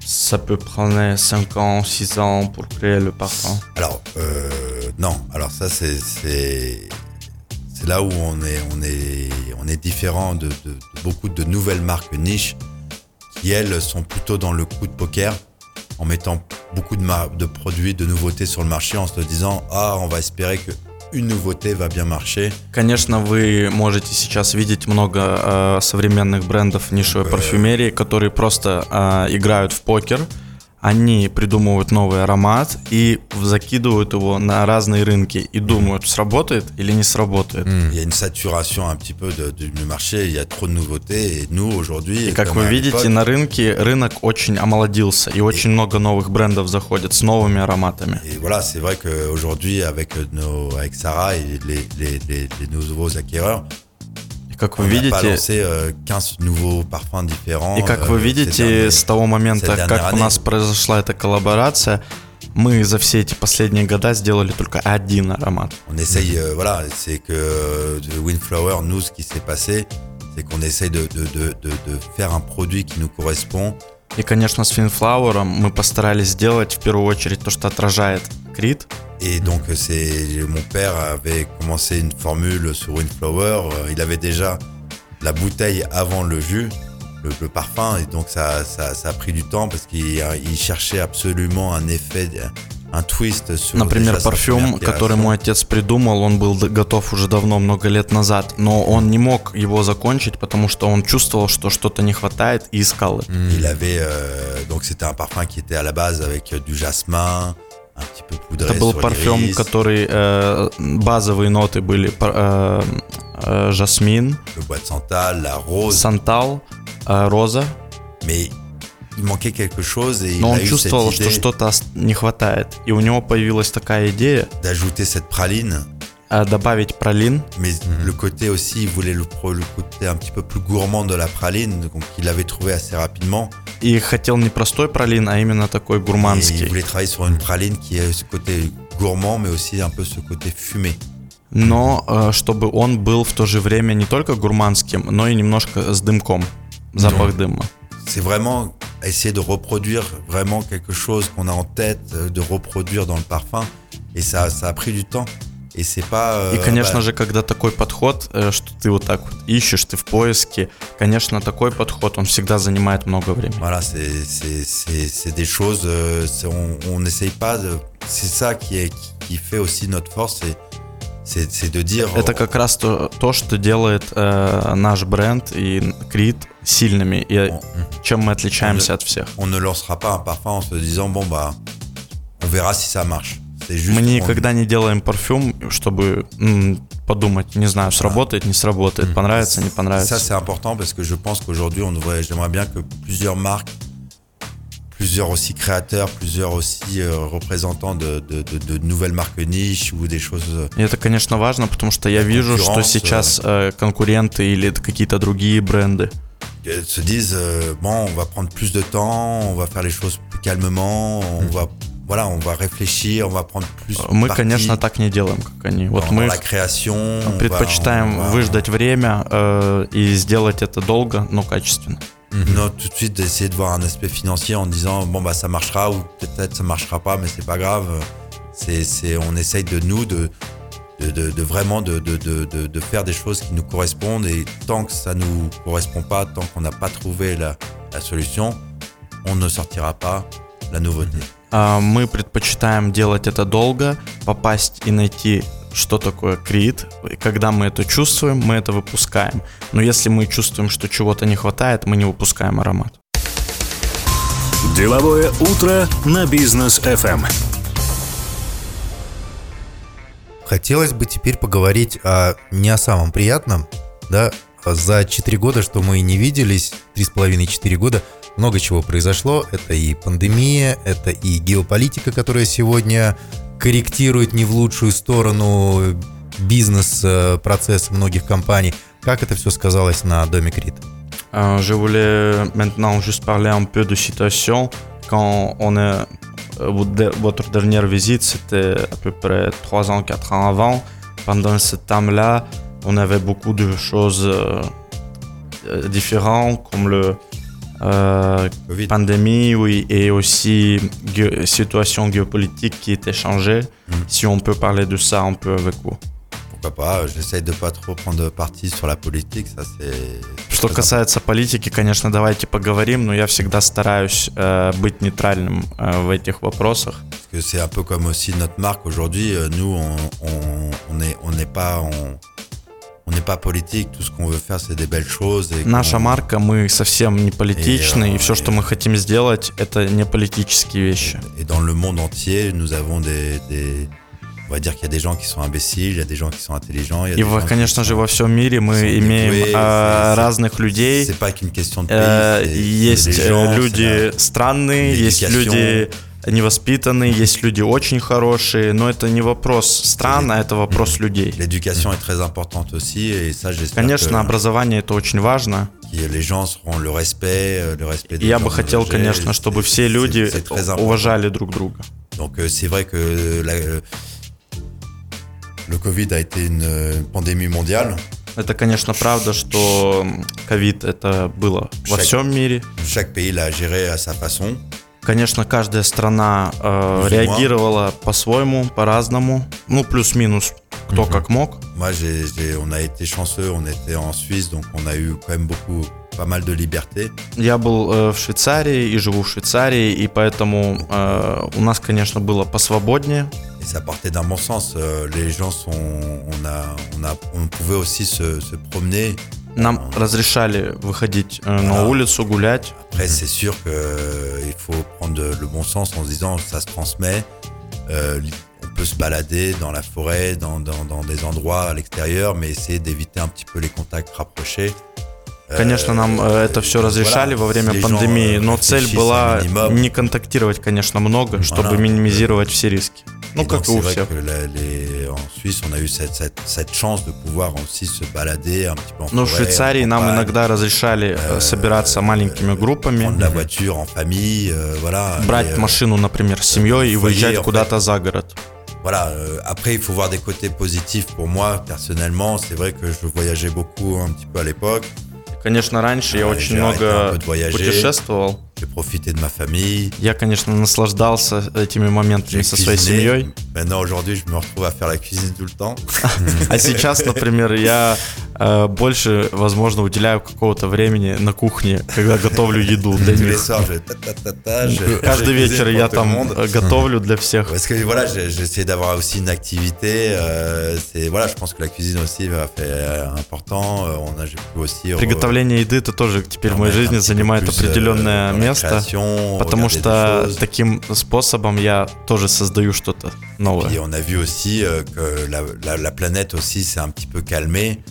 ça peut prendre 5 ans, 6 ans pour créer le parfum. Alors euh, non, alors ça c'est c'est c'est là où on est on est on est différent de, de- de beaucoup de nouvelles marques niches qui elles sont plutôt dans le coup de poker En mettant beaucoup de, de produits de nouveautés sur le marché en se disant ah on va espérer que une nouveauté va bien marcher Конечно, вы можете сейчас видеть много э, современных брендов нишевой парфюмерии, которые просто э, играют в покер. Они придумывают новый аромат и закидывают его на разные рынки и думают, сработает или не сработает. il y a une saturation un petit peu de- du marché il y a trop de nouveautés et nous aujourd'hui И как вы видите, на рынке рынок очень омолодился, и очень много новых брендов заходят с новыми ароматами. Et voilà, c'est vrai qu'aujourd'hui, avec, nos, avec Sarah et les, les, les, les nouveaux acquéreurs, И как вы видите, lancé euh, 15 nouveaux parfums différents. И как euh, вы видите, с того момента, как у нас произошла эта коллаборация, мы за все эти последние года сделали только один аромат. On essaye, euh, voilà, c'est que euh, Windflower, nous, ce qui s'est passé, c'est qu'on essaye de, de, de, de, de faire un produit qui nous correspond. И, конечно, с Финфлауэром мы постарались сделать в первую очередь то, что отражает Крит. Et donc, c'est mon père avait commencé une formule sur Windflower. euh, Il avait déjà la bouteille avant le jus, le, le parfum, et donc ça, ça, ça a pris du temps parce qu'il il cherchait absolument un effet, un twist sur Например, déjà sa парфюм, première который création. мой отец придумал, он был д- готов уже давно, много лет назад, но он не мог его закончить, потому что он чувствовал, что что-то не хватает и искал это. Il avait euh, donc c'était un parfum qui était à la base avec euh, du jasmin, un petit peu poudré Это был sur парфюм, l'iris, который э, базовые ноты были пар- э, э, жасмин, le bois de santal, la rose, сантал, э, роза. mais il manquait quelque chose et il Но a он eu cette чувствовал, что idée что-то ос- не хватает. И у него появилась такая идея d'ajouter cette praline э, добавить пролин. Mais le côté aussi, il voulait le, pro- le côté un petit peu plus gourmand de la praline, donc il l'avait trouvé assez rapidement. И хотел не простой пролин, а именно такой Et il гурманский. voulait travailler sur une praline qui a ce côté gourmand, mais aussi un peu ce côté fumé. Но э, чтобы он был в то же время не только гурманским, но и немножко с дымком. Запах дыма. C'est vraiment essayer de reproduire vraiment quelque chose qu'on a en tête, euh, de reproduire dans le parfum. Et ça, ça a pris du temps. Pas. euh, И, конечно bah, же, когда такой подход, э, что ты вот так вот ищешь, ты в поиске, конечно, такой подход, он всегда занимает много времени. Voilà, c'est des choses. euh, on on n'essaye pas. C'est ça qui, est, qui, fait aussi notre force, c'est-. Это как раз то, то что делает э, наш бренд и Крит сильными, и on- чем мы отличаемся от всех. on ne lancera pas un parfum en se disant bon bah on verra si ça marche. C'est juste Мы qu'on- никогда не делаем парфюм, чтобы м, подумать, не знаю, сработает, не сработает, понравится, не ça понравится. c'est important parce que je pense qu'aujourd'hui on devrait j'aimerais bien que plusieurs marques plusieurs aussi créateurs, plusieurs aussi euh, représentants de, de, de, de nouvelles marques niches ou des choses. euh, И это, конечно, важно, потому что я La вижу, что concurrence, сейчас э, конкуренты или это какие-то другие бренды euh, se disent euh, bon, on va prendre plus de temps, on va faire les choses plus calmement, on va voilà, on va réfléchir, on va prendre plus. Мы, parti конечно, так не делаем, как они. Вот dans, мы dans la création. on va- предпочитаем on va- выждать время э, и сделать это долго, но качественно. Non, tout de suite d'essayer de voir un aspect financier en disant bon bah ça marchera ou peut-être ça marchera pas, mais c'est pas grave. C'est, c'est, on essaye de nous de, de, de, de vraiment de, de, de, de, de faire des choses qui nous correspondent et tant que ça nous correspond pas, tant qu'on n'a pas trouvé la, la solution, on ne sortira pas la nouveauté. А, Мы предпочитаем делать это долго, попасть и найти, что такое крит. И когда мы это чувствуем, мы это выпускаем. Но если мы чувствуем, что чего-то не хватает, мы не выпускаем аромат. Деловое утро на бизнес FM. Хотелось бы теперь поговорить о не о самом приятном, да, А за 4 года, что мы не виделись, 3,5-4 года, много чего произошло. Это и пандемия, это и геополитика, которая сегодня корректирует не в лучшую сторону бизнес-процесс многих компаний. Как это все сказалось на Доме Крит? Euh, je voulais maintenant juste parler un peu de situation. Quand on est, euh, votre de- votre dernière visite, c'était à peu près 3 ans, 4 ans avant. Pendant ce temps-là, on avait beaucoup de choses euh, euh, différentes, comme le euh, Covid. pandémie, oui, et aussi gé- situation géopolitique qui était changée. Mm. Si on peut parler de ça un peu avec vous. Pourquoi pas J'essaye de pas trop prendre parti sur la politique, ça c'est. Что très касается политики, конечно, давайте поговорим, но я всегда стараюсь э, быть нейтральным э, в этих вопросах. Parce que c'est un peu comme aussi notre marque aujourd'hui. euh, Nous, on on- on n'est on n'est pas on, on n'est pas politique. Tout ce qu'on veut faire, c'est des belles choses. Et Наша марка, мы совсем не политичны, И, и все, э, что мы хотим сделать, это не политические вещи. Et dans le monde entier, nous avons des, des- on va dire qu'il y a des gens qui sont imbéciles, il y a des gens qui sont intelligents. il y a И, des во- gens конечно же, во всем мире мы имеем dévoués, э, разных людей. C'est pas qu'une question de pays. Э, Есть э, gens, люди странные, есть люди невоспитанные, есть люди очень хорошие, но это не вопрос стран, а это вопрос людей. L'éducation est très importante aussi, et ça, j'espère Конечно, образование это очень важно. que les gens seront le respect, euh, le respect. И des я бы хотел, конечно, чтобы все люди уважали друг друга. Donc euh, c'est vrai que la- euh, le Covid a été une, euh, pandémie mondiale. Это, конечно, правда, что ковид это было во всем мире. Chaque pays l'a géré à sa façon. Конечно, каждая страна э, реагировала по-своему, по-разному. Ну, плюс-минус, кто как мог. Moi, j'ai, j'ai- on a été chanceux, on était en Suisse, donc on a eu quand même beaucoup, pas mal de liberté. Я был э, в Швейцарии и живу в Швейцарии, и поэтому э, у нас, конечно, было посвободнее. Et ça partait d'un bon sens. Euh, les gens sont, on a, on a, on pouvait aussi se, se promener. Нам разрешали выходить э, на Voilà. улицу, гулять. Après, c'est sûr que euh, il faut prendre de- le bon sens en se disant ça se transmet. Euh, on peut se balader dans la forêt, dans, dans, dans des endroits à l'extérieur, mais essayer d'éviter un petit peu les contacts rapprochés. Euh, Конечно, нам э, это все разрешали во время пандемии, euh, но цель была не контактировать, конечно, много, чтобы минимизировать все риски. Ну, как и у всех. Но в Швейцарии нам иногда разрешали э, euh, собираться маленькими группами, euh, брать euh, машину, например, с семьей и выезжать куда-то за город. Voilà, euh, après il faut voir des côtés positifs pour moi personnellement. C'est vrai que je voyageais beaucoup un petit peu à l'époque. Конечно, раньше я очень много путешествовал. J'ai profité de ma famille. Я, конечно, наслаждался этими моментами со своей семьей. Maintenant aujourd'hui, je me retrouve à faire la cuisine tout le temps. А сейчас, например, я э, больше, возможно, уделяю какого-то времени на кухне, когда готовлю еду для них. Каждый вечер я там э, готовлю для всех. Parce que voilà, j'essaie d'avoir aussi une activité. euh, c'est voilà, je pense que la cuisine aussi va faire important. Euh, On a aussi Приготовление еды это тоже теперь в моей жизни занимает euh, определенное la место, création, потому regarder des что choses. таким способом я тоже создаю что-то Et новое. on a vu aussi euh, que la, la- la planète aussi s'est un petit peu calmée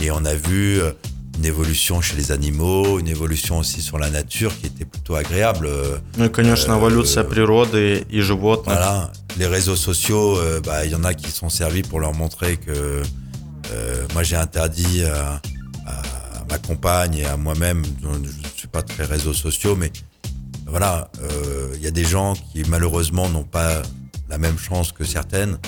et on a vu euh, une évolution chez les animaux, une évolution aussi sur la nature qui était plutôt agréable. euh, Ну и, конечно, Э, эволюция природы и животных. Voilà, les réseaux sociaux, euh, bah, il y en a qui sont servis pour leur montrer que euh, moi j'ai interdit à, à ma compagne et à moi-même, je ne suis pas très réseaux sociaux, mais voilà, euh, il y a des gens qui malheureusement n'ont pas la même chance que certaines.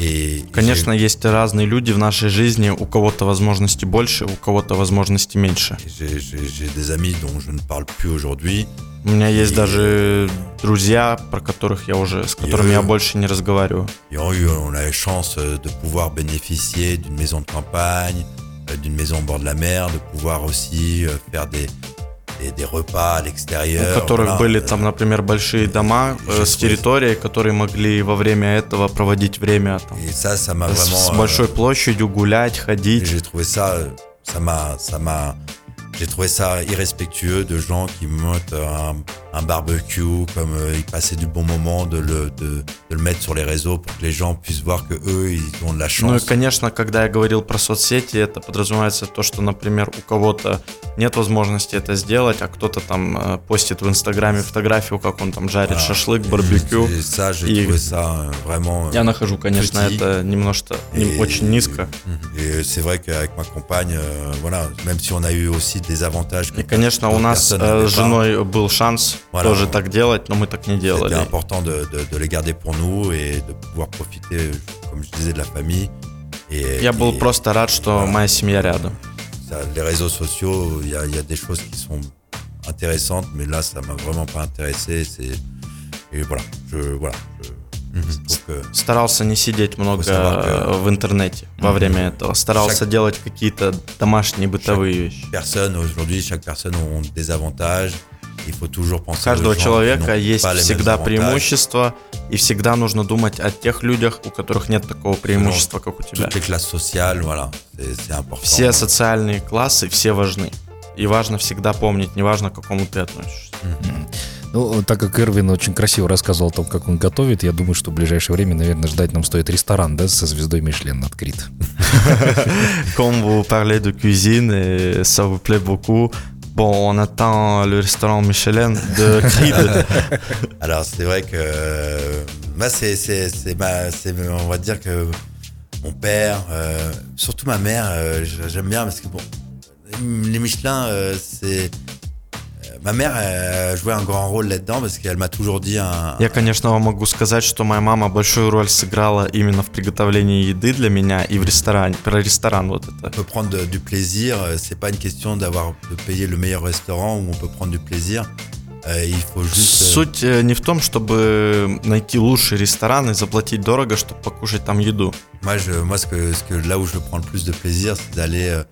Et Конечно, есть разные люди в нашей жизни, у кого-то возможностей больше, у кого-то возможностей меньше. j'ai- j'ai j'ai des amis dont je ne parle plus aujourd'hui. У меня есть И- даже друзья, про которых я уже, с которыми И- я больше не разговариваю. Et on a eu, on a la chance euh, de pouvoir bénéficier d'une maison de campagne, euh, d'une maison au bord de la mer, de pouvoir aussi euh, faire des, des, des repas à У l'extérieur. которых voilà. были там, например, большие дома э, J'ai с trouvé- территорией, которые могли во время этого проводить время там, Et ça, ça m'a с, vraiment. с euh, большой площадью, гулять, et ходить. j'ai trouvé ça, euh, ça m'a, ça m'a, j'ai trouvé ça irrespectueux de gens qui montent un, un barbecue, comme euh, ils passaient du bon moment, de le, de, de le mettre sur les réseaux pour que les gens puissent voir que eux, ils ont de la Ну и, chance. конечно, когда я говорил про соцсети, это подразумевается то, что, например, у кого-то нет возможности это сделать, а кто-то там э, постит в Инстаграме фотографию, как он там жарит Voilà. шашлык, барбекю. Et ça, И- ça euh, vraiment. euh, Я нахожу, конечно, Petit. это немножко не- Et- очень низко. Et c'est vrai qu'avec ma compagne, euh, voilà, même si on a eu aussi des avantages. И, конечно, у нас э, с женой был шанс Voilà. тоже так делать, но мы так не C'était делали. important de, de- de les garder pour nous et de pouvoir profiter, comme je disais, de la famille. Et, Я был et просто рад, что Voilà. моя семья рядом. ça, les réseaux sociaux, il y a, il y a des choses qui sont intéressantes, mais là, ça m'a vraiment pas intéressé. C'est et voilà, je voilà, je, je trouve que Старался не сидеть много savoir э, в интернете во время этого. Старался Chaque- делать какие-то домашние бытовые вещи. personne aujourd'hui, chaque personne a des avantages. Il faut toujours У penser каждого gens qui человека есть всегда avantages. преимущества, и всегда нужно думать о тех людях, у которых нет такого преимущества, как у тебя. Все социальные классы, все важны. И важно всегда помнить, неважно, к какому ты относишься. Ну, так как Эрвин очень красиво рассказывал о том, как он готовит, я думаю, что в ближайшее время, наверное, ждать нам стоит ресторан, да, со звездой Мишлен открыт. Comme vous parlez de cuisine et ça vous plaît beaucoup, bon, on attend le restaurant Michelin de Creed. Alors c'est vrai que moi c'est c'est c'est ma c'est on va dire que mon père, euh, surtout ma mère, euh, j'aime bien parce que bon les Michelin euh, c'est ma mère a joué un grand rôle là-dedans parce qu'elle m'a toujours dit un, Я, конечно, вам могу сказать, что моя мама большую роль сыграла именно в приготовлении еды для меня и в ресторане. Про ресторан вот это. on peut prendre du plaisir. euh, C'est pas une question d'avoir de payer le meilleur restaurant où on peut prendre du plaisir. Euh, il faut juste euh, Суть э, не в том, чтобы найти лучший ресторан и заплатить дорого, чтобы покушать там еду. Moi, je, moi ce que, ce que là où je prends le plus de plaisir, c'est d'aller euh,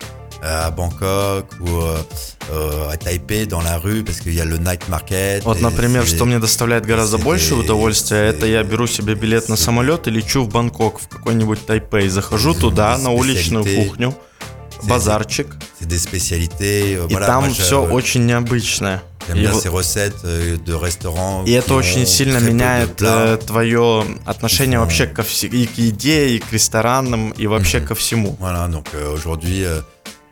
à Bangkok ou euh, euh, à Taipei dans la rue parce qu'il y a le night market. Вот, например, что мне доставляет гораздо больше удовольствия, это я беру себе билет на самолет и лечу в Бангкок, в какой-нибудь Тайпей. Захожу туда, на уличную кухню, базарчик, euh, и voilà, там все очень необычное. И euh, это очень сильно меняет э, твое отношение вообще ко все- и к еде, и к ресторанам, и вообще ко всему. Voilà, donc euh, aujourd'hui,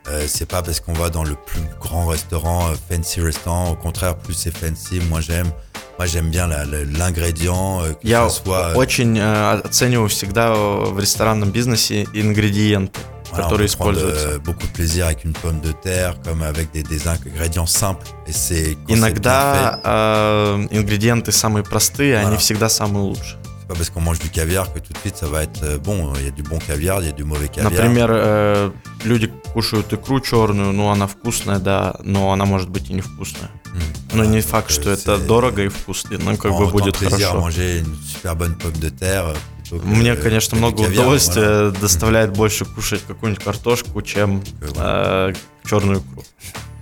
euh, euh, c'est pas parce qu'on va dans le plus grand restaurant, euh, fancy restaurant. Au contraire, plus c'est fancy, moins j'aime. Moi, j'aime bien la- la- l'ingrédient, euh, que Я ça soit. euh, очень э, оцениваю всегда э, в ресторанном бизнесе ингредиенты, Voilà, on которые peut prendre используются. euh, beaucoup de plaisir avec une pomme de terre, comme avec des, des ingrédients simples. Et c'est quand c'est bien Иногда э, ингредиенты самые простые, они Voilà. всегда самые лучшие. Pas parce qu'on mange du caviar que tout de suite ça va être euh, bon. Il y a du bon caviar, il y a du mauvais caviar. Например, э, люди кушают икру черную, ну она вкусная, да, но она может быть и невкусная. Mmh. Но не факт, euh, что это дорого и вкусно, но как бы будет хорошо. manger une super bonne pomme de terre. euh, plutôt que, Мне, euh, конечно, много удовольствия доставляет больше кушать какую-нибудь картошку, чем э, черную икру.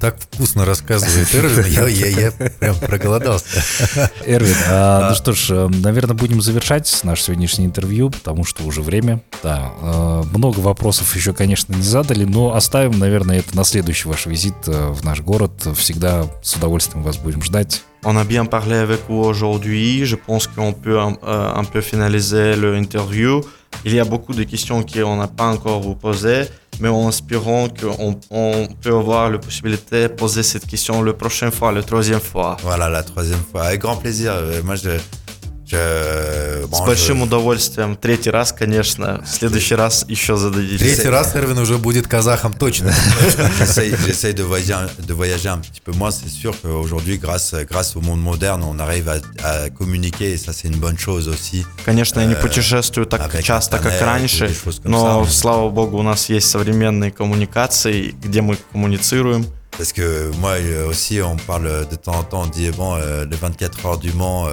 Так вкусно рассказывает Эрвин, я, я, я прям проголодался. Эрвин, а, ну что ж, э, наверное, будем завершать наше сегодняшнее интервью, потому что уже время. Да, э, много вопросов еще, конечно, не задали, но оставим, наверное, это на следующий ваш визит э, в наш город. Всегда с удовольствием вас будем ждать. On a bien parlé avec vous aujourd'hui. Je pense qu'on peut un, euh, peu finaliser l'interview. Il y a beaucoup de questions qu'on n'a pas encore vous posées, mais en espérant qu'on on peut avoir la possibilité de poser cette question la prochaine fois, la troisième fois. Voilà, la troisième fois. Avec grand plaisir. Euh, Moi, je. С большим удовольствием. Третий раз, конечно. В следующий раз еще зададите. Третий раз Эрвин уже будет казахом точно. J'essaye de voyager, de voyager un petit peu moins. C'est sûr qu'aujourd'hui, grâce, grâce au monde moderne, on arrive à, à communiquer et ça, c'est une bonne chose aussi. Конечно, я не Э, путешествую так часто, как раньше, но, слава богу, у нас есть современные коммуникации, где мы коммуницируем. Parce que moi euh, aussi, on parle de temps en temps, on dit, bon, euh, les 24 heures du Mans,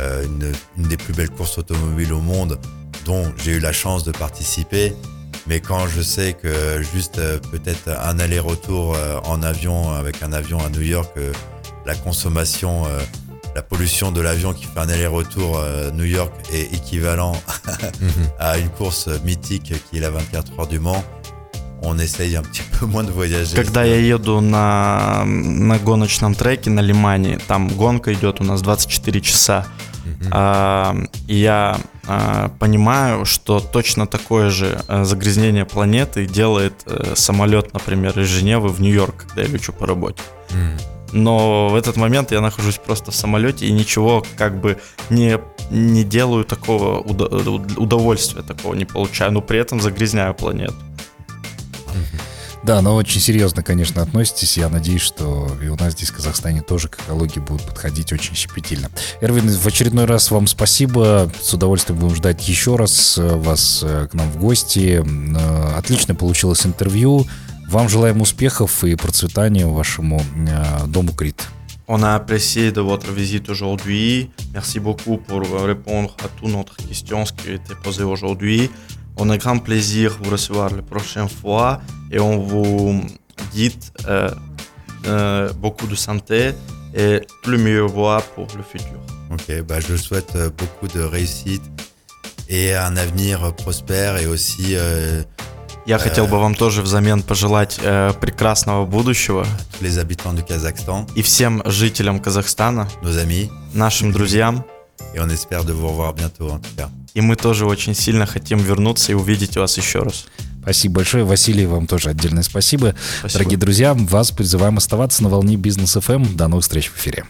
euh, euh, une, une des plus belles courses automobiles au monde, dont j'ai eu la chance de participer. Mais quand je sais que juste euh, peut-être un aller-retour euh, en avion, avec un avion à New York, euh, la consommation, euh, la pollution de l'avion qui fait un aller-retour euh, New York est équivalent à une course mythique qui est la 24 heures du Mans, on essaye un petit peu moins de voyager. Когда я еду на, на гоночном треке на Лимане, там гонка идет у нас 24 часа, а, я а, понимаю, что точно такое же а, загрязнение планеты делает э, самолет, например, из Женевы в Нью-Йорк, когда я лечу по работе. Но в этот момент я нахожусь просто в самолете и ничего как бы не, не делаю такого удо- удовольствия такого не получаю, но при этом загрязняю планету. Да, но очень серьезно, конечно, относитесь. Я надеюсь, что и у нас здесь, в Казахстане, тоже к экологии будут подходить очень щепетильно. Эрвин, в очередной раз вам спасибо. С удовольствием будем ждать еще раз э, вас э, к нам в гости. Э, Отлично получилось интервью. Вам желаем успехов и процветания вашему дому Крит. On a apprécié de votre visite aujourd'hui. Merci beaucoup pour répondre à toutes notre questions qui a été posées aujourd'hui. On a grand plaisir de vous recevoir la prochaine fois et on vous dit euh, euh, beaucoup de santé et le meilleur voie pour le futur. Ok, bah je souhaite euh, beaucoup de réussite et un avenir prospère et aussi euh, Я хотел бы вам тоже взамен пожелать э, прекрасного будущего tous les habitants du Kazakhstan, и всем жителям Казахстана, nos amis, нашим друзьям. et on espère de vous revoir bientôt en tout cas. И мы тоже очень сильно хотим вернуться и увидеть вас еще раз. Спасибо большое. Василий, вам тоже отдельное спасибо. Спасибо. Дорогие друзья, вас призываем оставаться на волне Бизнес ФМ. До новых встреч в эфире.